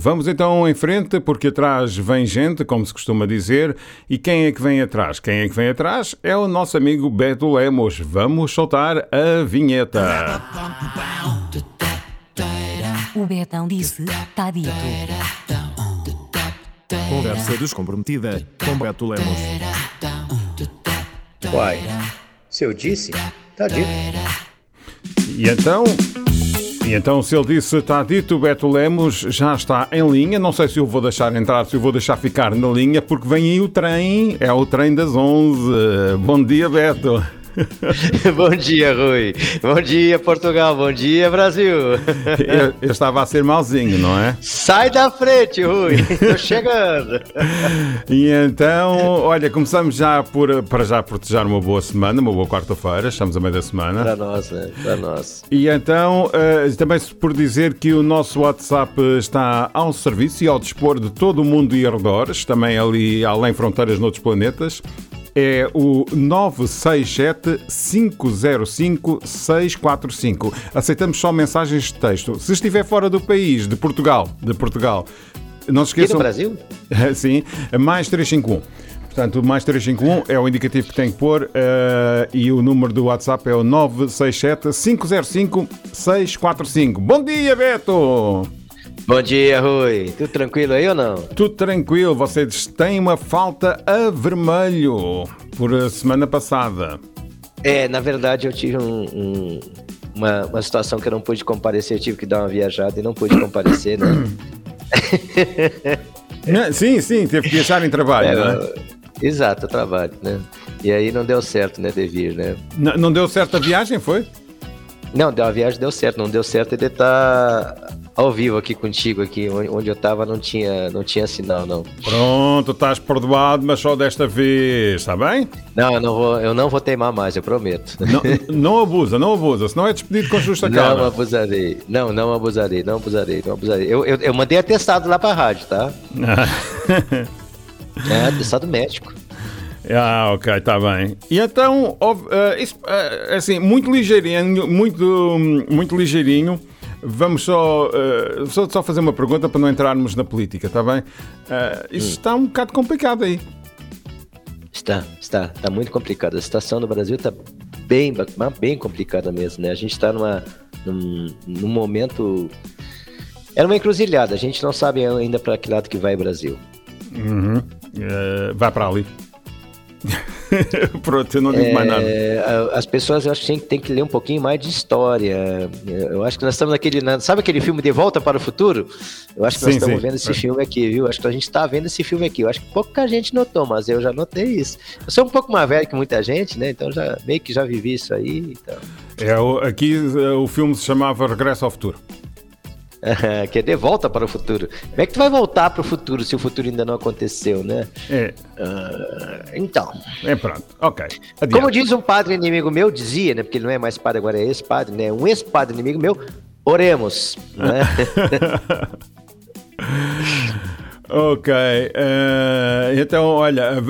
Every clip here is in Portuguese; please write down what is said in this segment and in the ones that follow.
Vamos então em frente, porque atrás vem gente, como se costuma dizer. E quem é que vem atrás? Quem é que vem atrás? É o nosso amigo Beto Lemos. Vamos soltar a vinheta. O Betão disse, está dito. Conversa descomprometida com Beto Lemos. Uai, se eu disse, tá dito. E então, e então, se ele disse está dito, Beto Lemos já está em linha. Não sei se eu vou deixar entrar, se eu vou deixar ficar na linha, porque vem aí o trem, é o trem das 11. Bom dia, Beto. bom dia, Rui. Bom dia, Portugal. Bom dia, Brasil. eu, eu, estava a ser malzinho, não é? Sai da frente, Rui. Estou chegando. e então, olha, começamos já por, para já proteger uma boa semana, uma boa quarta-feira. Estamos a meio da semana. Para nós, né? Para nós. E então, uh, também por dizer que o nosso WhatsApp está ao serviço e ao dispor de todo o mundo e arredores, também ali além fronteiras noutros planetas é o 967 505 645. Aceitamos só mensagens de texto. Se estiver fora do país, de Portugal, de Portugal, não se esqueçam. E do Brasil? Sim, mais 351. Portanto, mais 351 é o indicativo que tem que pôr uh, e o número do WhatsApp é o 967 505 645. Bom dia, Beto! Bom dia, Rui. Tudo tranquilo aí ou não? Tudo tranquilo. Vocês têm uma falta a vermelho por a semana passada. É, na verdade eu tive um, um, uma, uma situação que eu não pude comparecer. Eu tive que dar uma viajada e não pude comparecer, né? sim, sim. Teve que viajar em trabalho, né? Exato, trabalho, né? E aí não deu certo, né, de vir, né? Não, não deu certo a viagem, foi? Não, a viagem deu certo. Não deu certo ele estar tá ao vivo aqui contigo, aqui onde eu tava não tinha, não tinha sinal, não. Pronto, estás perdoado, mas só desta vez, está bem? Não, eu não vou, eu não vou teimar mais, eu prometo. Não, não abusa, não abusa, senão é despedido com justa cara. Não abusarei, não, não abusarei, não abusarei, não abusarei. Eu, eu, eu mandei atestado lá pra rádio, tá? é, atestado médico. Ah, ok, está bem. E então, uh, isso, uh, assim, muito ligeirinho, muito, muito ligeirinho, Vamos só, uh, só, só, fazer uma pergunta para não entrarmos na política, está bem? Uh, isso hum. está um bocado complicado aí. Está, está, está muito complicado. A situação no Brasil está bem, bem complicada mesmo, né? A gente está numa, num, num momento. Era uma encruzilhada, a gente não sabe ainda para que lado que vai o Brasil. Uhum. Uh, vai para ali. Pronto, eu não digo é, mais nada. As pessoas, eu acho que tem que ler um pouquinho mais de história. Eu acho que nós estamos naquele. Sabe aquele filme De Volta para o Futuro? Eu acho que sim, nós estamos sim. vendo esse é. filme aqui, viu? Acho que a gente está vendo esse filme aqui. Eu acho que pouca gente notou, mas eu já notei isso. Eu sou um pouco mais velho que muita gente, né? Então já meio que já vivi isso aí. Então... É, aqui o filme se chamava Regresso ao Futuro. Que é de volta para o futuro. Como é que tu vai voltar para o futuro se o futuro ainda não aconteceu, né? É. Uh, então. É pronto, ok. Adiante. Como diz um padre inimigo meu, dizia, né? Porque ele não é mais padre, agora é ex-padre, né? Um ex-padre inimigo meu, oremos. Né? Ok, uh, então olha,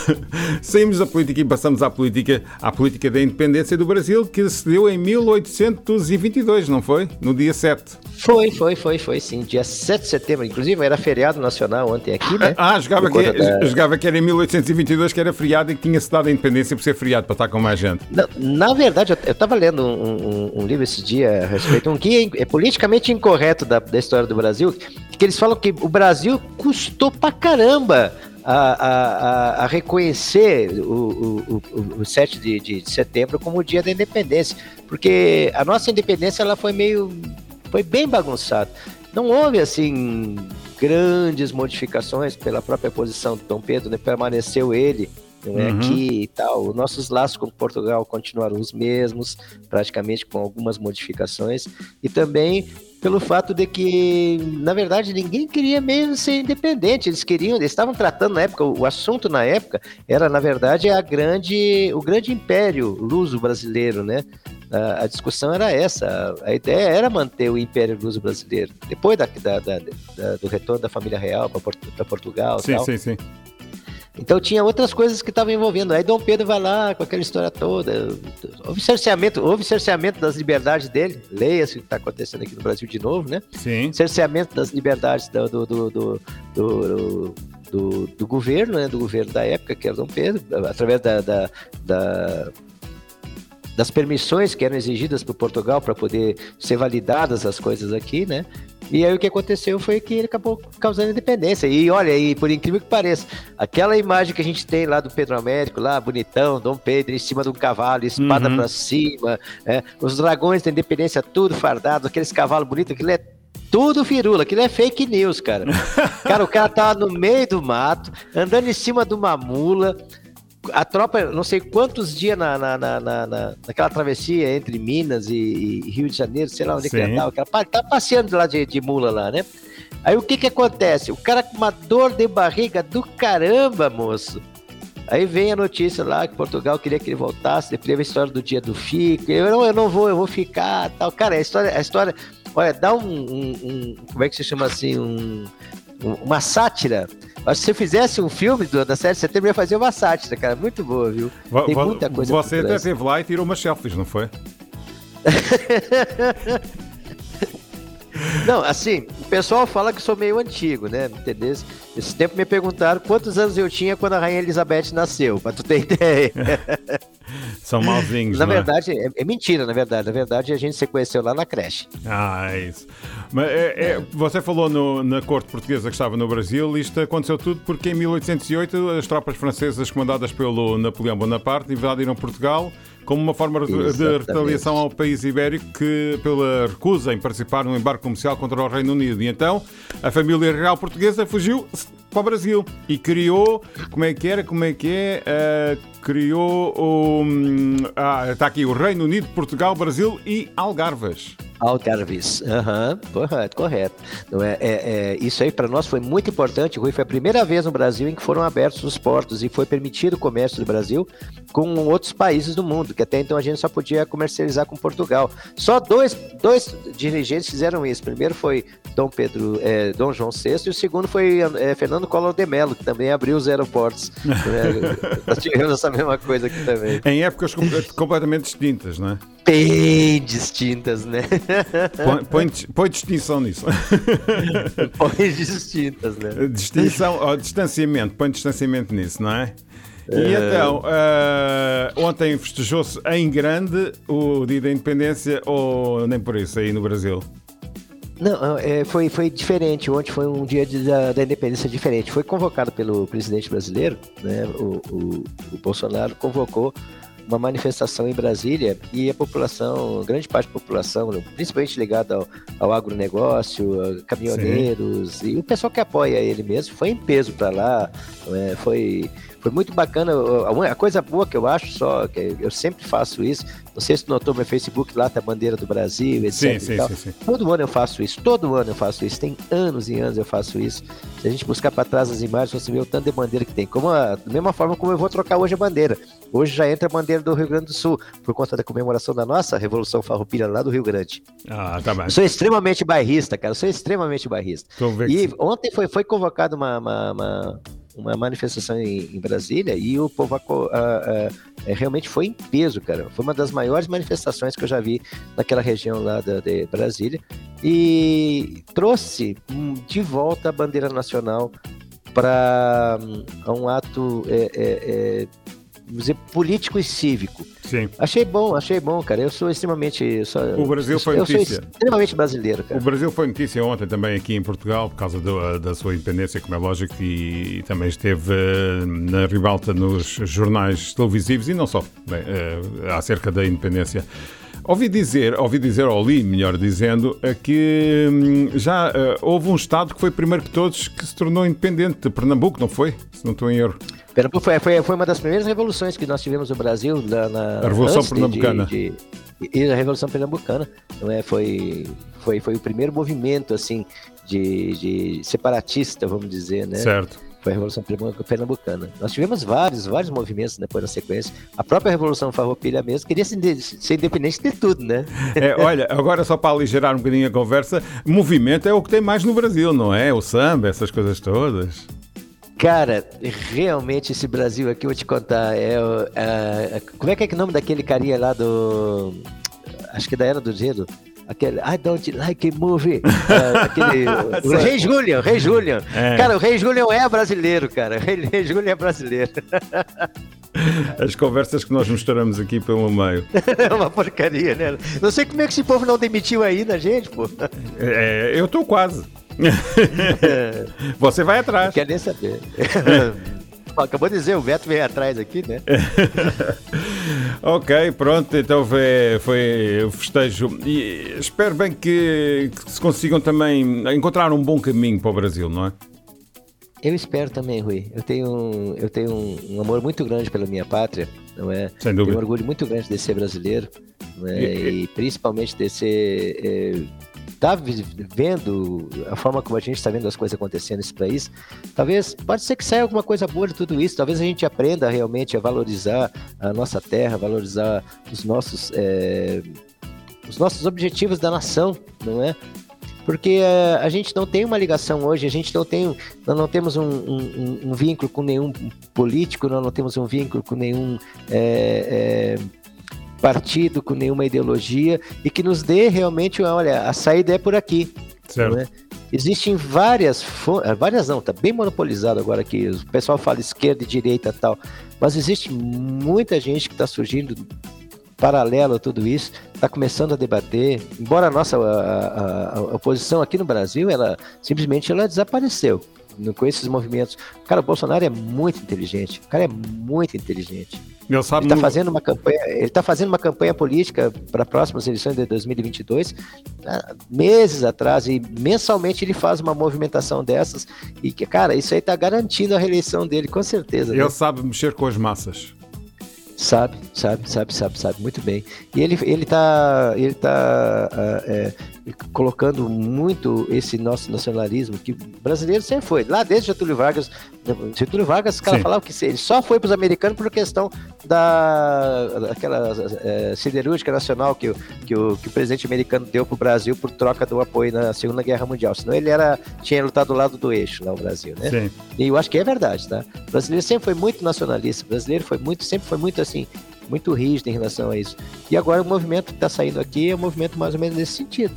saímos da política e passamos à política, à política da independência do Brasil, que se deu em 1822, não foi? No dia 7. Foi, foi, foi, foi sim, dia 7 de setembro, inclusive era feriado nacional ontem aqui, né? Ah, jogava que, da... jogava que era em 1822 que era feriado e que tinha se dado a independência por ser feriado, para estar com mais gente. Na, na verdade, eu estava lendo um, um, um, livro esse dia a respeito, um que é, é politicamente incorreto da, da história do Brasil, que eles falam que o Brasil custou pra caramba a, a, a reconhecer o, o, o, o 7 de, de, setembro como o dia da independência, porque a nossa independência ela foi meio, foi bem bagunçada. Não houve assim grandes modificações pela própria posição do Dom Pedro, né? permaneceu ele não é uhum. aqui e tal. Os nossos laços com Portugal continuaram os mesmos, praticamente com algumas modificações, e também pelo fato de que, na verdade, ninguém queria mesmo ser independente. Eles queriam, eles estavam tratando na época, o assunto na época era, na verdade, a grande, o grande império luso brasileiro, né? A, a discussão era essa. A ideia era manter o império luso brasileiro depois da, da, da, da do retorno da família real para Portugal. Sim, tal. sim, sim. Então tinha outras coisas que estavam envolvendo. Aí Dom Pedro vai lá com aquela história toda. Houve cerceamento, houve cerceamento das liberdades dele. Leia-se o que está acontecendo aqui no Brasil de novo, né? Sim. Cerceamento das liberdades do, do, do, do, do, do, governo, né? Do governo da época, que era Dom Pedro, através da, da, da das permissões que eram exigidas por Portugal para poder ser validadas as coisas aqui, né? E aí o que aconteceu foi que ele acabou causando independência. E olha aí, por incrível que pareça, aquela imagem que a gente tem lá do Pedro Américo, lá bonitão, Dom Pedro em cima de um cavalo, espada Uhum. para cima, é, os dragões da independência tudo fardado, aqueles cavalos bonitos, aquilo é tudo firula, aquilo é fake news, cara. cara, o cara tava no meio do mato, andando em cima de uma mula, a tropa, não sei quantos dias na, na, na, na- na- naquela travessia entre Minas e, e Rio de Janeiro, sei lá onde que Sim. ele tava, pa- tá passeando lá de, de mula lá, né? Aí o que que acontece? O cara com uma dor de barriga do caramba, moço. Aí vem a notícia lá que Portugal queria que ele voltasse, depois teve a história do dia do fico. Eu não, eu não vou, eu vou ficar, tal. Cara, a história, a história, olha, dá um, um- um- como é que se chama assim, um- uma sátira. Acho que se você fizesse um filme do- da série de setembro, ia fazer uma sátira, cara, muito boa, viu? Tem muita coisa Você até esteve lá e tirou umas selfies, não foi? Não, assim, o pessoal fala que sou meio antigo, né? Entendeu? Esse tempo me perguntaram quantos anos eu tinha quando a Rainha Elizabeth nasceu, pra tu ter ideia. São malzinhos, na não é? verdade, é, é mentira, na verdade. Na verdade, a gente se conheceu lá na creche. Ah, é isso. Mas é- é, você falou no- na corte portuguesa que estava no Brasil, isto aconteceu tudo porque em 1808 as tropas francesas comandadas pelo Napoleão Bonaparte invadiram Portugal como uma forma de- de Exatamente. retaliação ao país ibérico que, pela recusa em participar num embarque comercial contra o Reino Unido. E então a família real portuguesa fugiu para o Brasil e criou, como é que era, como é que é, Ah, criou o, hum, ah, está aqui o Reino Unido, Portugal, Brasil e Algarves. Algarves. Aham, correto, correto. Não é, é- é- isso aí para nós foi muito importante, Rui. Foi a primeira vez no Brasil em que foram abertos os portos e foi permitido o comércio do Brasil com outros países do mundo, que até então a gente só podia comercializar com Portugal. Só dois, dois dirigentes fizeram isso. O primeiro foi Dom Pedro, é, Dom João VI, e o segundo foi é, Fernando Collor de Mello, que também abriu os aeroportos. É, nós tivemos essa mesma coisa aqui também. Em épocas com- completamente distintas, não é? Bem distintas, né? Põe, põe, põe distinção nisso. Bem distintas, né? Distinção, ó, distanciamento, põe distanciamento nisso, não é? E então, ah, ontem festejou-se em grande o Dia da Independência ou nem por isso aí no Brasil? Não, é, foi, foi diferente. Ontem foi um dia de- da, da independência diferente. Foi convocado pelo presidente brasileiro, né? O, o, o Bolsonaro convocou uma manifestação em Brasília e a população, grande parte da população, principalmente ligada ao, ao agronegócio, a caminhoneiros e o pessoal que apoia ele mesmo, foi em peso para lá. né, foi, foi muito bacana. A coisa boa que eu acho só, que eu sempre faço isso, não sei se notou meu Facebook lá, tá a bandeira do Brasil, etc. Sim, sim, sim, sim. Todo ano eu faço isso, todo ano eu faço isso, tem anos e anos eu faço isso. Se a gente buscar para trás as imagens, você vê o tanto de bandeira que tem. Como a- da mesma forma como eu vou trocar hoje a bandeira. Hoje já entra a bandeira do Rio Grande do Sul, por conta da comemoração da nossa Revolução Farroupilha lá do Rio Grande. Ah, tá bem. Eu sou extremamente bairrista, cara, eu sou extremamente bairrista. E ontem foi, foi convocada uma, uma, uma, uma manifestação em, em Brasília e o povo é, realmente foi em peso, cara. Foi uma das maiores manifestações que eu já vi naquela região lá da, de Brasília e trouxe hum, de volta a bandeira nacional para um ato é, é, é, dizer, político e cívico. Sim. Achei bom, achei bom, cara. Eu sou extremamente. eu sou- O Brasil foi notícia. extremamente brasileiro, cara. O Brasil foi notícia ontem também aqui em Portugal por causa do- da sua independência, como é lógico, e também esteve eh, na ribalta nos jornais televisivos e não só, bem, eh, acerca da independência. Ouvi dizer, ouvi dizer, ou li, melhor dizendo, eh, que hum, já eh, houve um Estado que foi primeiro que todos que se tornou independente, Pernambuco, não foi? Se não estou em erro. Pernambuco foi, foi, foi uma das primeiras revoluções que nós tivemos no Brasil. Na, na- A Revolução Pernambucana. de- de- e a Revolução Pernambucana. Não é? foi, foi, foi o primeiro movimento assim de, de separatista, vamos dizer, né? Certo. Foi a Revolução Pernambu- Pernambucana. Nós tivemos vários, vários movimentos depois na sequência. A própria Revolução Farroupilha mesmo queria ser independente de tudo, né? É, olha, agora só para aligerar um bocadinho a conversa, movimento é o que tem mais no Brasil, não é? O samba, essas coisas todas. Cara, realmente esse Brasil aqui, eu vou te contar, é, é, é- como é que é o nome daquele carinha lá do, acho que é da Era do Gelo, aquele I don't like movie, é, aquele, o, Rei Julian, Rei Julian. É. Cara, o Rei Julian é brasileiro, cara, o Rei, Julian é brasileiro. As conversas que nós mostramos aqui pelo meio. É uma porcaria, né? Não sei como é que esse povo não demitiu ainda a gente, pô. É, eu estou quase. Você vai atrás. Não quer nem saber. Acabou de dizer, o Beto veio atrás aqui, né? Ok, pronto, então foi, foi o festejo. E espero bem que, que se consigam também encontrar um bom caminho para o Brasil, não é? Eu espero também, Rui. Eu tenho, um- eu tenho um, um amor muito grande pela minha pátria, não é? Sem dúvida. Tenho um orgulho muito grande de ser brasileiro, não é? E- e, principalmente de ser. É, tá vi- vendo a forma como a gente está vendo as coisas acontecendo nesse país, talvez pode ser que saia alguma coisa boa de tudo isso. Talvez a gente aprenda realmente a valorizar a nossa terra, valorizar os nossos é, os nossos objetivos da nação, não é? Porque eh, a gente não tem uma ligação hoje, a gente não tem, nós não temos um, um- um- vínculo com nenhum político, nós não temos um vínculo com nenhum eh, partido, com nenhuma ideologia e que nos dê realmente, olha, a saída é por aqui. Certo. não é? Existem várias, eh, várias não, tá bem monopolizado agora aqui. O pessoal fala esquerda e direita tal, mas existe muita gente que está surgindo paralelo a tudo isso, está começando a debater. Embora a nossa a, a- a oposição aqui no Brasil, ela simplesmente ela desapareceu com esses movimentos. Cara, o Bolsonaro é muito inteligente. O cara é muito inteligente. Ele sabe Ele está fazendo uma campanha, ele tá fazendo uma campanha política para próximas eleições de 2022, há meses atrás e mensalmente ele faz uma movimentação dessas e que, cara, isso aí está garantindo a reeleição dele com certeza. né? ele sabe mexer com as massas. Sabe, sabe, sabe, sabe, sabe, muito bem. E ele, ele tá, ele tá ah, é, colocando muito esse nosso nacionalismo, que brasileiro sempre foi. Lá desde Getúlio Vargas, Getúlio Vargas, os caras falavam que ele só foi para os americanos por questão da daquela é, siderúrgica nacional que, o- que, o, que o presidente americano deu para o Brasil por troca do apoio na Segunda Guerra Mundial. Senão ele era, tinha lutado do lado do eixo lá no Brasil, né? Sim. E eu acho que é verdade, tá? O brasileiro sempre foi muito nacionalista, o brasileiro foi muito, sempre foi muito assim, muito rígido em relação a isso. E agora o movimento que está saindo aqui é um movimento mais ou menos nesse sentido.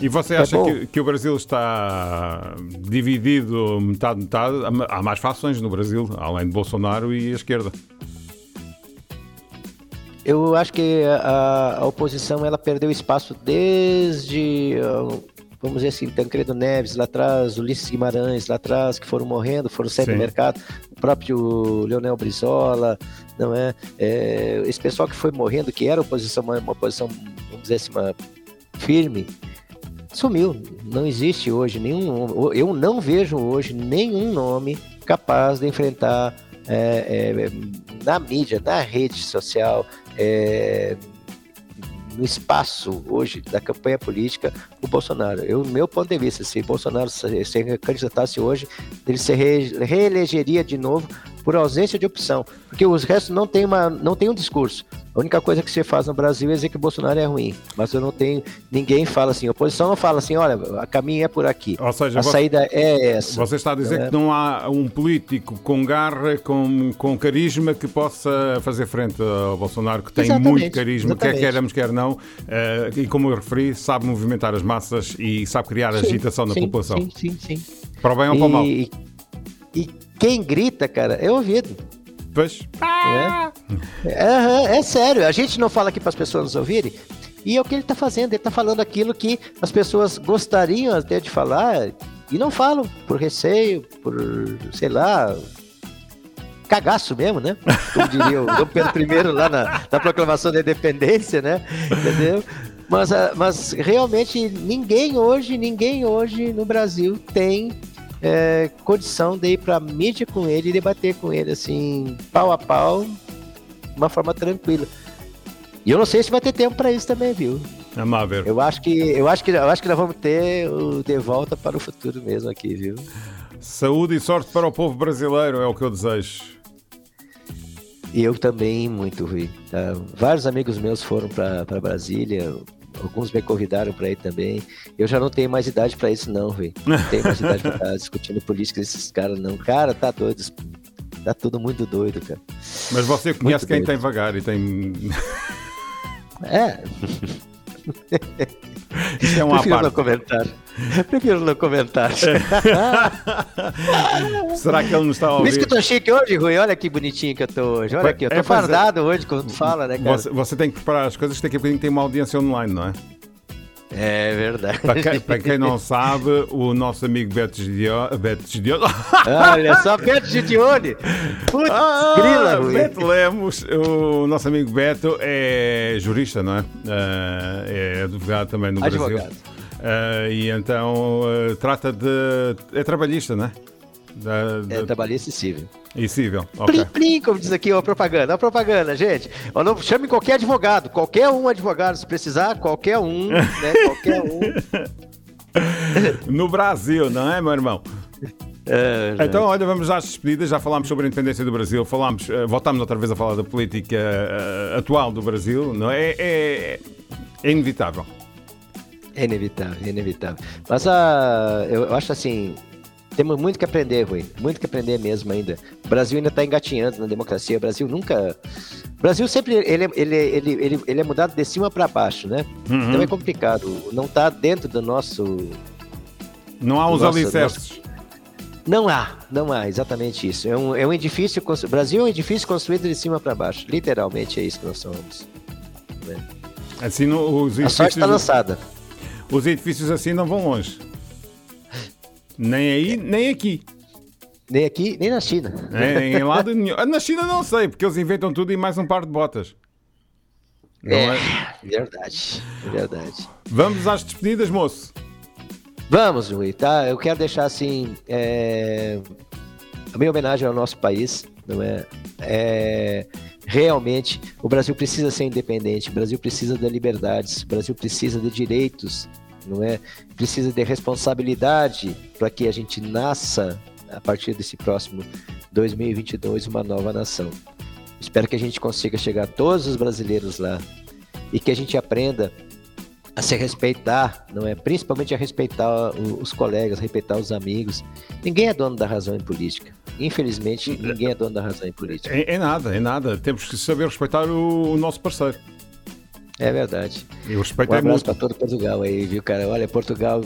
E você É acha bom. que, que o Brasil está dividido metade-metade? Há- mais fações no Brasil, além de Bolsonaro e a esquerda. Eu acho que a, a oposição ela perdeu espaço desde, ah, vamos dizer assim, Tancredo Neves lá atrás, Ulisses Guimarães lá atrás, que foram morrendo, foram saindo do mercado, o próprio Leonel Brizola, não é? É, Esse pessoal que foi morrendo, que era oposição, uma, uma oposição, vamos dizer assim, uma firme, sumiu. Não existe hoje nenhum. Eu não vejo hoje nenhum nome capaz de enfrentar é, é, na mídia, na rede social, é, no espaço hoje da campanha política o Bolsonaro. Eu, meu ponto de vista, se Bolsonaro se, se candidatasse hoje, ele se re, reelegeria de novo por ausência de opção, porque os restos não tem uma, não tem um discurso. A única coisa que se faz no Brasil é dizer que o Bolsonaro é ruim, mas eu não tenho ninguém fala assim, a oposição não fala assim, olha, a caminho é por aqui. Ou seja, A você, saída é essa. você está a dizer Não é? que não há um político com garra, com, com carisma, que possa fazer frente ao Bolsonaro, que tem muito carisma, quer exatamente. queiramos, quer não, eh, e como eu referi, sabe movimentar as massas e sabe criar Sim, agitação na sim, população. Sim, sim, sim. Para o bem ou para o mal. E, e quem grita, cara, é ouvido. Pois. Aham, é sério, a gente não fala aqui para as pessoas nos ouvirem. E é o que ele está fazendo, ele está falando aquilo que as pessoas gostariam até de falar e não falam, por receio, por, sei lá, cagaço mesmo, né? Como diria o Dom Pedro I lá na, na proclamação da independência, né? Entendeu? Mas, ah, mas realmente ninguém hoje, ninguém hoje no Brasil tem é, condição de ir para mídia com ele e debater com ele assim, pau a pau, de uma forma tranquila. E eu não sei se vai ter tempo para isso também, viu? Vamos lá ver. Eu acho que eu acho que eu acho que nós vamos ter o de volta para o futuro mesmo aqui, viu? Saúde e sorte para o povo brasileiro é o que eu desejo. E eu também muito, Rui. tá? Vários amigos meus foram para Brasília. Alguns me convidaram para ir também. Eu já não tenho mais idade para isso, não, velho. Não tenho mais idade para estar discutindo política desses caras, não. Cara, tá doido. Tá tudo muito doido, cara. Mas você conhece Muito quem doido. tem vagar e tem. É, Isto é um à prefiro não parte. comentar. Prefiro não comentar. Será que ele nos está a Por isso que eu tô chique hoje, Rui. Olha que bonitinho que eu tô hoje. Olha aqui, eu É, tô pois é. fardado hoje quando tu fala, né, cara? Você, você tem que preparar as coisas que daqui a bocadinho tem uma audiência online, não é? É verdade. Para quem, para quem não sabe, o nosso amigo Beto Gideon. Beto Gideon. Olha só, Pedro Gidione. Putz, Ah, grila. Beto Lemos, o nosso amigo Beto é jurista, não é? Ah, é advogado também no Advogado. Brasil. Ah, e então ah, trata de. É trabalhista, não é? Da, É da, trabalhista e civil. e civil. Plim, Ok. plim, como diz aqui, ó, propaganda, ó, propaganda, gente. Ó, não, chame qualquer advogado, qualquer um advogado, se precisar, qualquer um, né, qualquer um. No Brasil, não é, meu irmão? É, Então, olha, vamos às despedidas. Já falámos sobre a independência do Brasil, falámos, eh, voltámos outra vez a falar da política eh, atual do Brasil, não é? É, é inevitável. É inevitável, é inevitável. Mas ah, eu, eu acho assim, temos muito que aprender, Rui. Muito que aprender mesmo ainda. O Brasil ainda está engatinhando na democracia. O Brasil nunca. O Brasil sempre ele, é- ele, ele, ele, ele é mudado de cima para baixo, né? Uhum. Então é complicado. Não está dentro do nosso. Não há Nossa, alicerces. Não há, não há, exatamente isso. É um, é um edifício. O Brasil é um edifício construído de cima para baixo. Literalmente é isso que nós somos. Assim, não- os, A sorte está edifícios, lançada. os edifícios assim não vão longe. Nem aí, nem aqui. Nem aqui, nem na China. Nem em lado nenhum. Ah, Na China não sei, porque eles inventam tudo e mais um par de botas. Não é? Verdade, verdade. Vamos às despedidas, moço. Vamos, Rui, tá? Eu quero deixar assim é, a minha homenagem ao nosso país, não é? É, realmente o Brasil precisa ser independente, o Brasil precisa de liberdades, o Brasil precisa de direitos, não é? Precisa de responsabilidade para que a gente nasça a partir desse próximo 2022 uma nova nação. Espero que a gente consiga chegar a todos os brasileiros lá e que a gente aprenda a se respeitar, não é? Principalmente a respeitar os colegas, respeitar os amigos. Ninguém é dono da razão em política. Infelizmente, ninguém é dono da razão em política. É, é nada, é nada. Temos que saber respeitar o, o nosso parceiro. É verdade. E o respeito Um é abraço muito. para todo Portugal aí, viu, cara? Olha, Portugal.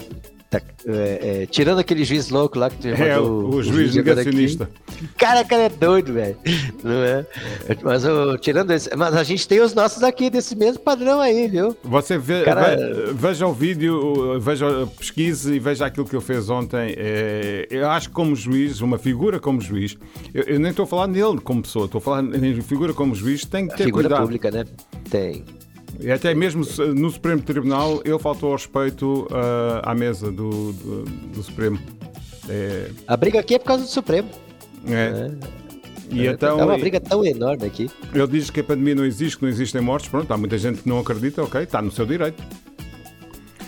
tá, é, é, tirando aquele juiz louco lá que tu É, mandou o, o juiz negacionista. Cara, cara é doido, velho. Não é? Mas o, tirando esse, mas a gente tem os nossos aqui desse mesmo padrão aí, viu? Você vê, Cara- ve- veja o vídeo, veja, pesquise e veja aquilo que eu fez ontem. É, eu acho que como juiz, uma figura como juiz, eu, eu nem estou a falar nele como pessoa, estou a falar em figura como juiz, tem que ter Figura cuidado. pública, né? Tem. E até mesmo no Supremo Tribunal, ele faltou ao respeito ah, à mesa do, do, do Supremo. É, A briga aqui é por causa do Supremo. é. E É, então, é uma briga tão enorme aqui. ele diz que a pandemia não existe, que não existem mortes. Pronto, há muita gente que não acredita, ok, está no seu direito.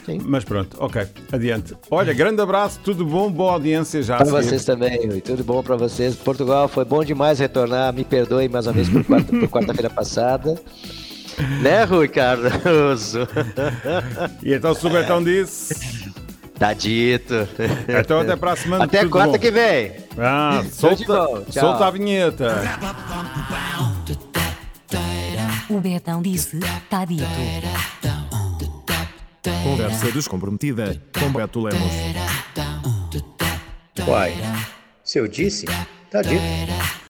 Sim. Mas pronto, ok, adiante. Olha, grande abraço, tudo bom, boa audiência já. Para vocês também, Rui. Tudo bom para vocês. Portugal foi bom demais retornar. Me perdoe mais uma vez por quarta- por quarta-feira passada. Né, Rui Cardoso? E então, se o Betão disse, Tá dito. então até para a semana. Até quarta bom. que vem. Ah, solta, solta a vinheta. O Betão disse, tá dito. Conversa descomprometida com Beto Lemos. Uai, se eu disse, tá dito.